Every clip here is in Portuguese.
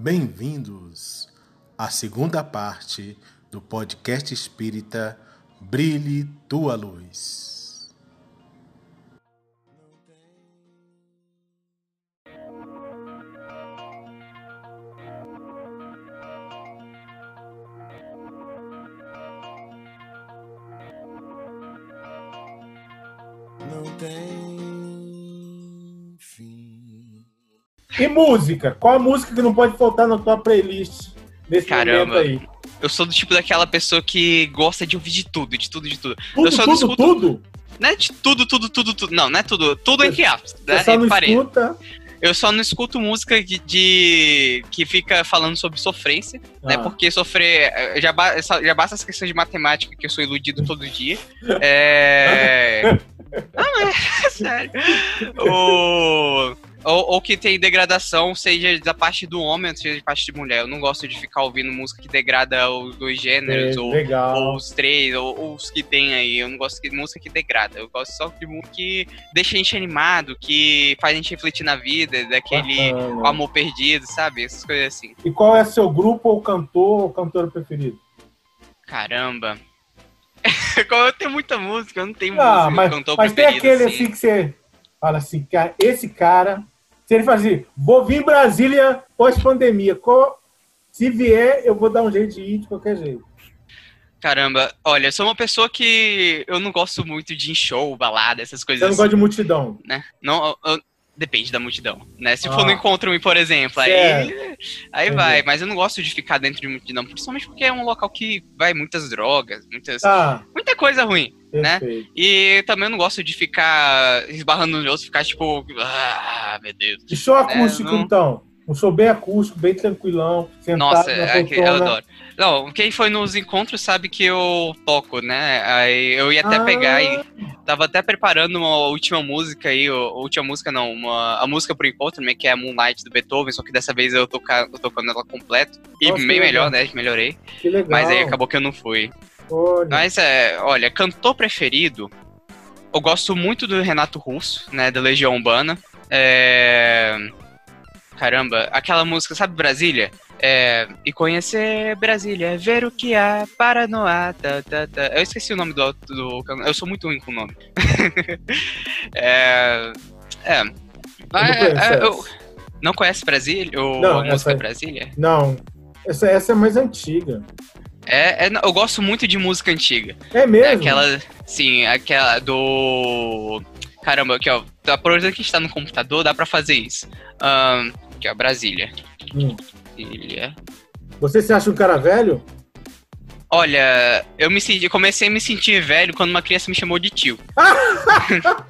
Bem-vindos à segunda parte do podcast espírita Brilhe Tua Luz. E música? Qual a música que não pode faltar na tua playlist nesse Caramba. momento aí? Eu sou do tipo daquela pessoa que gosta de ouvir de tudo, de tudo, de tudo. Tudo, eu só não tudo, escuto. tudo? Não é de tudo, tudo, tudo, tudo. Não, não é tudo. Tudo entre aspas. Né? Só não Entre parênteses. escuta? Eu só não escuto música de, de- que fica falando sobre sofrência, né? Ah. Porque sofrer. eh, Já, ba- já basta as questões de matemática, que eu sou iludido todo dia. É. Não, é sério. O- Ou, ou que tem degradação, seja da parte do homem, seja da parte de mulher. Eu não gosto de ficar ouvindo música que degrada os dois gêneros, É, ou, ou os três, ou, ou os que tem aí. Eu não gosto de música que degrada. Eu gosto só de música que deixa a gente animado, que faz a gente refletir na vida, daquele Bacana. amor perdido, sabe? Essas coisas assim. E qual é seu grupo ou cantor ou cantora preferido? Caramba. Como eu tenho muita música, eu não tenho Ah, música mas, cantor mas tem preferido. aquele assim que você fala assim, cara, esse cara, se ele fazer, vou vir Brasília pós-pandemia, se vier, eu vou dar um jeito de ir de qualquer jeito. Caramba, olha, eu sou uma pessoa que eu não gosto muito de show, balada, essas coisas Você não assim, gosta de multidão. né? Não, eu- eu- depende da multidão, né? Se Ah. for no encontro, por exemplo, aí, aí Entendi. vai. Mas eu não gosto de ficar dentro de multidão, principalmente porque é um local que vai muitas drogas, muitas, Tá, muita coisa ruim. Né? perfeito. E também eu não gosto de ficar esbarrando nos outros, ficar tipo, ah, meu Deus. E show acústico, não- então? Um show bem acústico, bem tranquilão, sentado Nossa, na é que eu poltrona. adoro. Não, quem foi nos encontros sabe que eu toco, né? Aí eu ia até Ah. pegar e tava até preparando uma última música aí, última música não, uma, a música pro encontro, né, que é a Moonlight do Beethoven, só que dessa vez eu tô, eu tocando ela completa. E Nossa, bem que melhor, né? Melhorei. Que legal. Mas aí acabou que eu não fui. Olha. Mas é, olha, cantor preferido, eu gosto muito do Renato Russo, né, da Legião Urbana. É... Caramba, aquela música, sabe Brasília? É... E conhecer Brasília, ver o que há, Paranoá, tá, tá, tá. Eu esqueci o nome do, do eu sou muito ruim com o nome. é... É... Ah, Eu não conheço é, essa. eu- Não conhece Brasília? Ou Não, a música essa. Brasília? Não, essa, essa é mais antiga. É, é, eu gosto muito de música antiga. É mesmo? É aquela. Sim, aquela do. Caramba, aqui, ó. Aproveitando que a gente tá no computador, dá pra fazer isso. Ahn, aqui, ó, Brasília. Hum. Brasília. Você se acha um cara velho? Olha, eu me senti, comecei a me sentir velho quando uma criança me chamou de tio.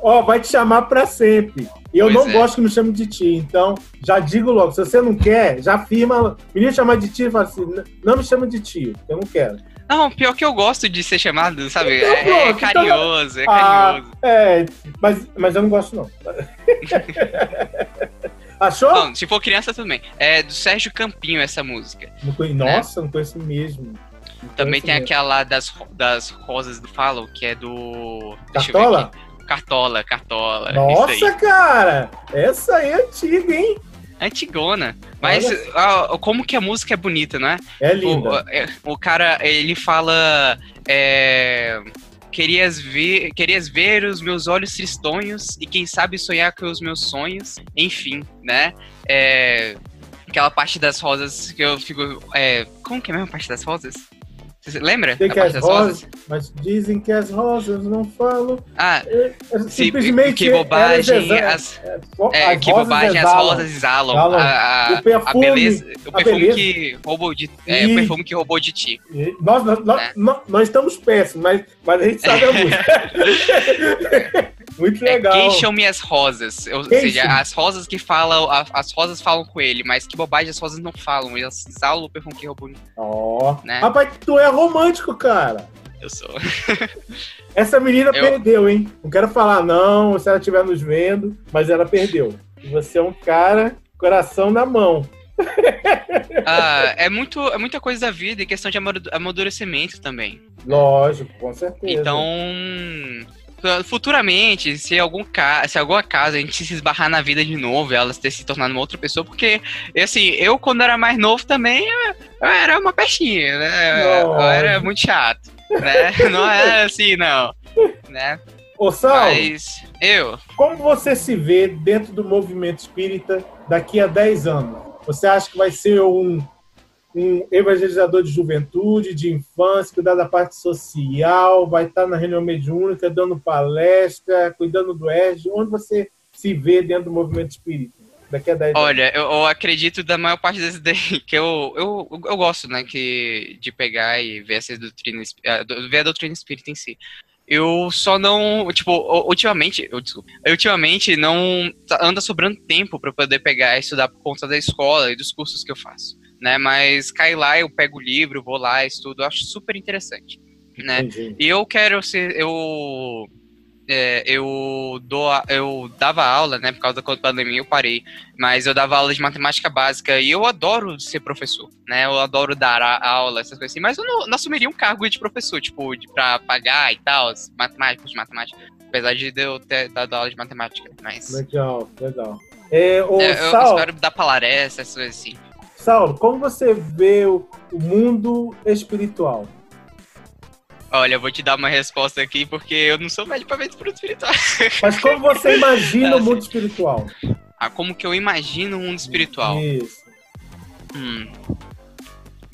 Ó, vai te chamar pra sempre. E eu Pois não é. gosto que me chame de tio, então já digo logo, se você não quer, já afirma. Menino chamar de tio e fala assim: "N- não me chama de tio, eu não quero. Não, pior que eu gosto de ser chamado, sabe? Então é, é pronto, então- carinhoso, é Ah, carinhoso. é, mas, mas eu não gosto, não. Achou? Bom, se for criança, tudo bem. É do Sérgio Campinho essa música. Não conhe- Nossa, não conheço mesmo. Não Também conheço tem mesmo. aquela das, das rosas do Follow, que é do. Cartola? Cartola, Cartola. Nossa, cara! Essa aí é antiga, hein? Antigona. Mas Olha ah, como que a música é bonita, né? É O, linda. é, o cara, ele fala. É, querias, ver, querias ver os meus olhos tristonhos e quem sabe sonhar com os meus sonhos. Enfim, né? É, aquela parte das rosas que eu fico. É, como que é a mesma parte das rosas? Você lembra? Sei A que as das rosas, mas dizem que as rosas não falam. Ah, É, é sim, simplesmente que bobagem. As, é, é, as que rosas bobagem, as exalam. rosas exalam. Exalam. A, a, O a perfume, beleza. O a perfume beleza. que roubou de. É, E- o perfume que roubou de ti. E Nós, nós, nós, É. nós- nós estamos péssimos, mas, mas a gente sabe a música. Muito É, legal. queixam-me as rosas. Ou seja, as rosas que falam, a- as rosas falam com ele, mas que bobagem, as rosas não falam. Elas exalam o perfume que roubou. Ó. Né? Rapaz, tu é romântico, cara. Eu sou. Essa menina Eu- perdeu, hein? Não quero falar não, se ela estiver nos vendo, mas ela perdeu. Você é um cara, coração na mão. Ah, é, muito, é muita coisa da vida e questão de amadu- amadurecimento também. Lógico, com certeza. Então, futuramente, se algum ca... se alguma casa a gente se esbarrar na vida de novo elas ter se tornado uma outra pessoa, porque, assim, eu quando era mais novo também, eu, era uma peixinha, né? Eu, eu era muito chato, né? Não é assim, não, né? Ô, Sal, Mas, eu, como você se vê dentro do movimento espírita daqui a 10 anos? Você acha que vai ser um, um evangelizador de juventude, de infância, cuidar da parte social, vai estar na reunião mediúnica, dando palestra, cuidando do ERG? Onde você se vê dentro do movimento espírita daqui a 10 anos? olha, eu, eu acredito da maior parte das ideias que eu, eu, eu gosto, né, que, de pegar e ver essa doutrina, do- ver a doutrina espírita em si. Eu só não, tipo, ultimamente, eu, desculpa, ultimamente não tá- anda sobrando tempo para poder pegar e estudar por conta da escola e dos cursos que eu faço, né? Mas cai lá, eu pego o livro, vou lá, estudo, acho super interessante, né? Entendi. E eu quero ser. Eu. é, eu, dou, eu dava aula, né? Por causa da pandemia, eu parei. Mas eu dava aula de matemática básica e eu adoro ser professor, né? Eu adoro dar a- aula, essas coisas assim. Mas eu não, não assumiria um cargo de professor, tipo, de, pra pagar e tal, matemáticos de matemática. Apesar de eu ter dado aula de matemática. Mas. Legal, legal. É, ô, é, eu Saulo, espero dar palestra, essas coisas assim. Saulo, como você vê o, o mundo espiritual? Olha, eu vou te dar uma resposta aqui, porque eu não sou velho pra ver tudo espiritual. Mas como você imagina o mundo espiritual? Ah, como que eu imagino um mundo espiritual? Isso. Hum.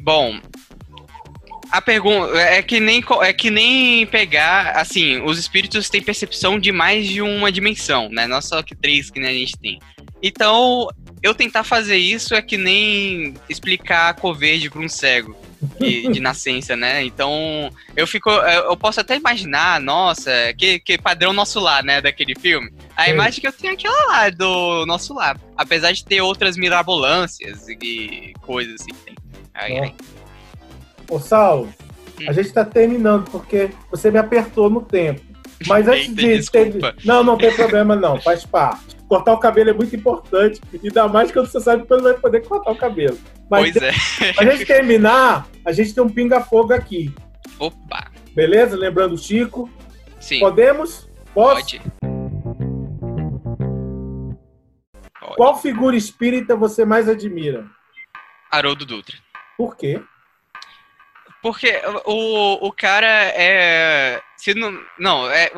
Bom, a pergunta é que nem é que nem pegar assim, os espíritos têm percepção de mais de uma dimensão, né? Não só que três que nem a gente tem. Então, eu tentar fazer isso é que nem explicar a cor verde para um cego de, de nascença, né? Então, eu fico eu posso até imaginar, nossa, que, que padrão nosso lar, né, daquele filme. A Sim. imagem que eu tenho é aquela lá do nosso lar, apesar de ter outras mirabolâncias e coisas assim. que tem. Ai, ai. Ô, Saulo, a gente está terminando porque você me apertou no tempo. Mas antes Eita, de. desculpa. Não, não tem problema, não. Faz parte. Cortar o cabelo é muito importante, ainda mais quando você sabe não vai poder cortar o cabelo. Mas Pois é. pra gente terminar, a gente tem um pinga-fogo aqui. Opa. Beleza? Lembrando o Chico. Sim, Podemos? Posso? Pode. Qual figura espírita você mais admira? Haroldo Dutra. Por quê? Porque o, o cara é. Se não, não, é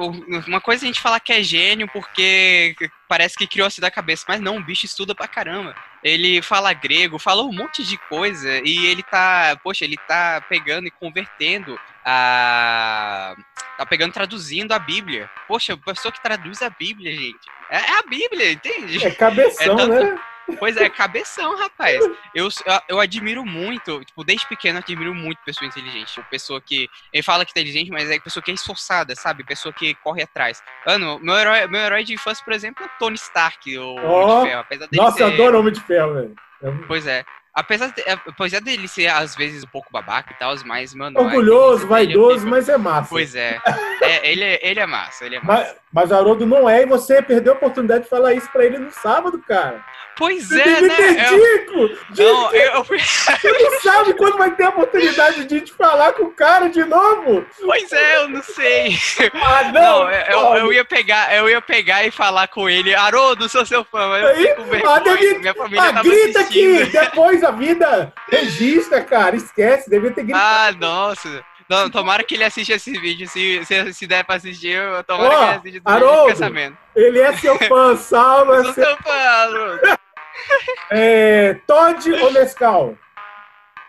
uma coisa é a gente falar que é gênio porque parece que criou assim da cabeça, mas não, o bicho estuda pra caramba. Ele fala grego, fala um monte de coisa e ele tá, poxa, ele tá pegando e convertendo a. Tá pegando, traduzindo a Bíblia. Poxa, a pessoa que traduz a Bíblia, gente. É, é a Bíblia, entende? É cabeção, É tanto- né? Pois é, cabeção, rapaz. Eu, eu admiro muito, tipo, desde pequeno eu admiro muito pessoa inteligente. Tipo, pessoa que. Ele fala que é inteligente, mas é pessoa que é esforçada, sabe? Pessoa que corre atrás. Mano, meu herói, meu herói de infância, por exemplo, é Tony Stark, o Homem Ó, de Ferro. Apesar dele Nossa, ser. eu adoro Homem de Ferro, velho. É Pois é. Apesar, de, apesar dele ser, às vezes, um pouco babaca e tal, mas, mano. a Orgulhoso, é vaidoso, mas é massa. Pois é. é ele, é ele é massa, ele é massa. Mas, mas Haroldo não é, e você perdeu a oportunidade de falar isso pra ele no sábado, cara. Pois Você é, né? ter Eu! Dito não, eu, eu- Você não sabe quando vai ter a oportunidade de te falar com o cara de novo? pois é, eu não sei. Ah, Não, não! eu, eu, eu ia pegar, eu ia pegar e falar com ele, Haroldo, sou seu fã, mas eu Aí, com vergonha, ah, devia- minha família Ah, tava grita assistindo. aqui! Depois a vida registra, cara. Esquece, devia ter gritado. Ah, nossa. Não, tomara que ele assista esse vídeo, se, se, se der pra assistir, eu tomara Ó, que ele assista esse Haroldo, sabendo. Ele é seu fã, Saulo. Eu É sou seu... seu fã, é, Todd ou Nescau?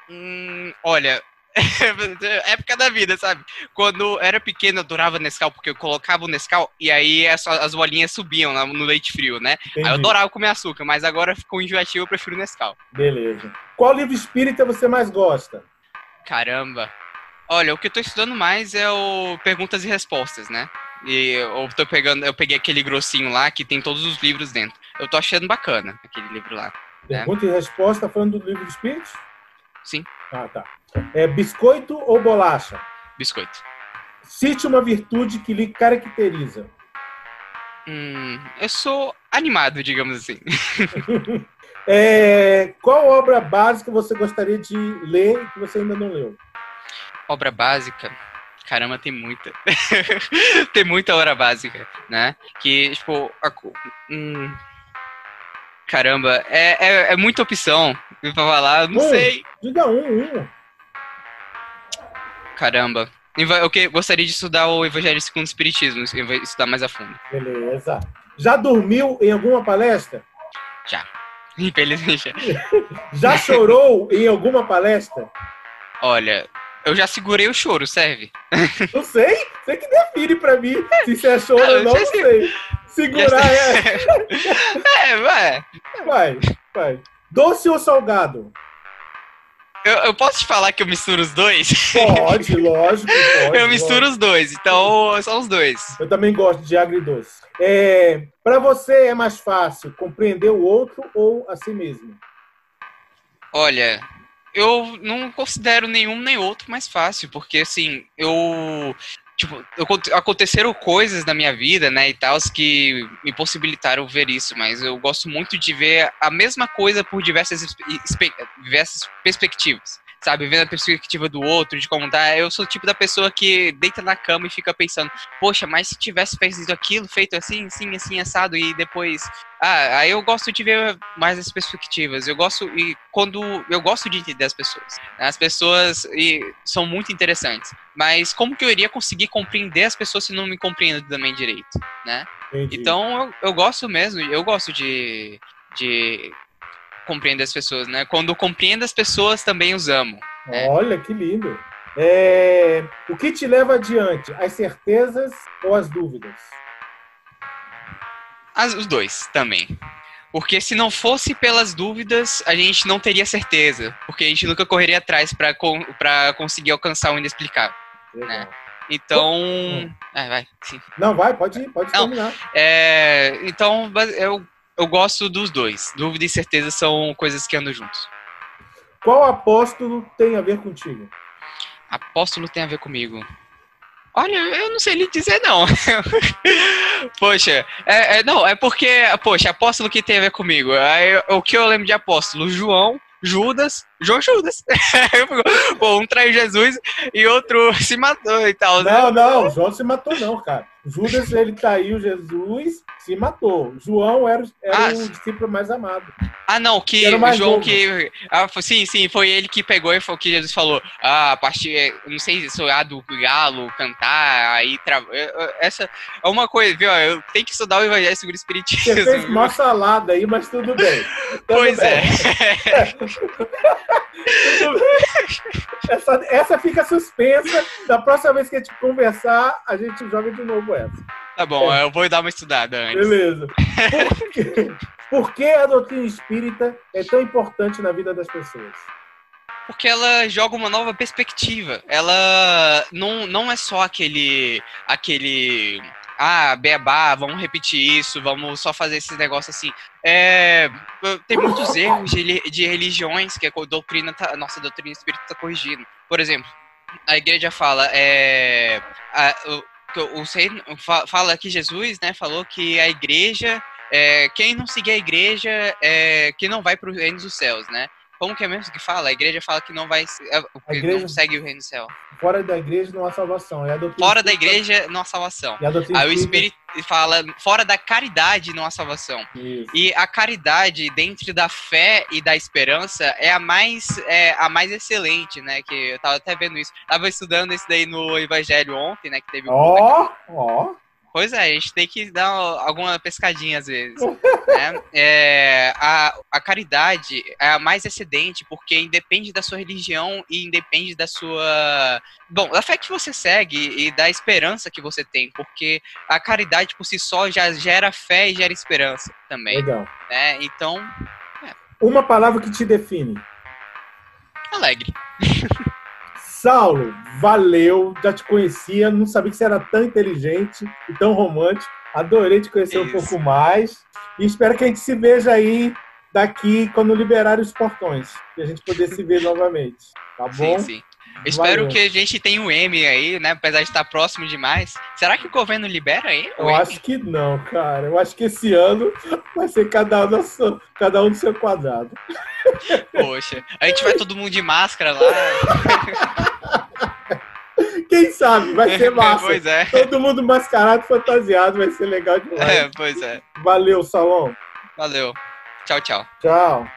Hum, olha, época da vida, sabe? Quando era pequeno, eu adorava Nescau, porque eu colocava o Nescau e aí as, as bolinhas subiam no leite frio, né? Aí eu Entendi. adorava comer açúcar, mas agora ficou enjoativo, eu prefiro Nescau. Beleza. Qual livro espírita você mais gosta? Caramba. Olha, o que eu tô estudando mais é o Perguntas e Respostas, né? E eu tô pegando, eu peguei aquele grossinho lá que tem todos os livros dentro. Eu tô achando bacana aquele livro lá. É. Pergunta e resposta falando do livro de espíritos? Sim. Ah, tá. É biscoito ou bolacha? Biscoito. Cite uma virtude que lhe caracteriza. Hum, eu sou animado, digamos assim. É, qual obra básica você gostaria de ler e que você ainda não leu? Obra básica. Caramba, tem muita. tem muita hora básica, né? Que, tipo, a hum, caramba, é, é, é muita opção pra falar, não sei. Diga um, um. Caramba. Eu gostaria de estudar o Evangelho segundo o Espiritismo, estudar mais a fundo. Beleza. Já dormiu em alguma palestra? Infelizmente. Já chorou em alguma palestra? Olha, eu já segurei o choro, serve? Não sei. Você que define pra mim se isso é choro ou não, não sei. sei. Segurar é. é, vai. Vai, vai. Doce ou salgado? Eu, eu posso te falar que eu misturo os dois? Pode, lógico. Pode, eu misturo lógico. os dois, então são os dois. Eu também gosto de agridoce. É, para você é mais fácil compreender o outro ou a si mesmo? Olha, eu não considero nenhum nem outro mais fácil, porque assim, eu. Tipo, aconteceram coisas na minha vida, né, e tal, que me possibilitaram ver isso, mas eu gosto muito de ver a mesma coisa por diversas, diversas perspectivas. Sabe, vendo a perspectiva do outro, de como tá. Eu sou o tipo da pessoa que deita na cama e fica pensando, poxa, mas se tivesse feito aquilo, feito assim, assim, assim, assado, e depois ah, aí eu gosto de ver mais as perspectivas. Eu gosto e quando eu gosto de entender as pessoas. As pessoas e, são muito interessantes. Mas como que eu iria conseguir compreender as pessoas se não me compreendo também direito, né? Entendi. Então eu, eu gosto mesmo. Eu gosto de de compreender as pessoas, né? Quando eu compreendo as pessoas também os amo. é. Olha que lindo. É, o que te leva adiante? As certezas ou as dúvidas? As- os dois também. Porque se não fosse pelas dúvidas, a gente não teria certeza. Porque a gente nunca correria atrás pra conseguir alcançar o inexplicável. Legal. Então. Ah, vai, sim. Não, vai, pode, pode Não. terminar. É, então, eu, eu gosto dos dois. Dúvida e certeza são coisas que andam juntos. Qual apóstolo tem a ver contigo? Apóstolo tem a ver comigo. Olha, eu não sei lhe dizer, não. poxa, é, é- não, é porque, poxa, apóstolo que tem a ver comigo. Aí, o que eu lembro de apóstolo? João, Judas, João Judas. Pô, um traiu Jesus e outro se matou e tal. né? Não, não, João se matou não, cara. Judas, ele traiu Jesus, se matou. João era, o- era Ah, o discípulo mais amado. Ah, não, que João novo. que. Ah, sim, sim, foi ele que pegou e foi o que Jesus falou. Ah, a partir. Não sei se é do galo, cantar, aí. Tra... eh, eh, Essa é uma coisa, viu? Eu tenho que estudar o Evangelho segundo o Você Espiritismo. fez viu? uma salada aí, mas tudo bem. Tudo Pois bem. é. Essa, essa fica suspensa. Da próxima vez que a gente conversar, a gente joga de novo essa. Tá bom, eu vou dar uma estudada antes. Beleza. Por que, por que a doutrina espírita é tão importante na vida das pessoas? Porque ela joga uma nova perspectiva. Ela não, não é só aquele. aquele. Ah, beabá, vamos repetir isso, vamos só fazer esse negócio assim. É, tem muitos erros de, de religiões que a doutrina tá, a nossa doutrina espírita está corrigindo. Por exemplo, a igreja fala. É, a- o, o, fa- fala que Jesus né, falou que a igreja. É, quem não seguir a igreja é, que não vai para o reino dos céus, né? Como que é mesmo que fala? A igreja fala que não vai, é, que igreja- não segue o reino do céu. Fora da igreja não há salvação. É a Fora da igreja não há salvação. A doutrina Aí o Espírito fala, fora da caridade não há salvação. Isso. E a caridade dentro da fé e da esperança é a mais é a mais excelente, né? Que eu tava até vendo isso. Tava estudando isso daí no Evangelho ontem, né? Que teve. Ó, ó. Pois é, a gente tem que dar alguma pescadinha às vezes. né? É, a, a caridade é a mais excedente porque independe da sua religião e independe da sua. Bom, da fé que você segue e da esperança que você tem, porque a caridade por si só já gera fé e gera esperança também. Legal. Né? Então, Uma palavra que te define. alegre. Saulo, valeu. Já te conhecia, não sabia que você era tão inteligente e tão romântico. Adorei te conhecer um Isso. pouco mais. E espero que a gente se veja aí daqui quando liberarem os portões. E a gente poder se ver novamente. Tá bom? Sim, sim. Espero Valeu. que a gente tenha um M aí, né? Apesar de estar próximo demais. Será que o governo libera aí? Eu M? acho que não, cara. Eu acho que esse ano vai ser cada um, no seu, cada um no seu quadrado. Poxa, a gente vai todo mundo de máscara lá. Quem sabe? Vai ser massa. pois é. Todo mundo mascarado, fantasiado, vai ser legal demais. É, pois é. Valeu, Salom. Valeu. Tchau, tchau. Tchau.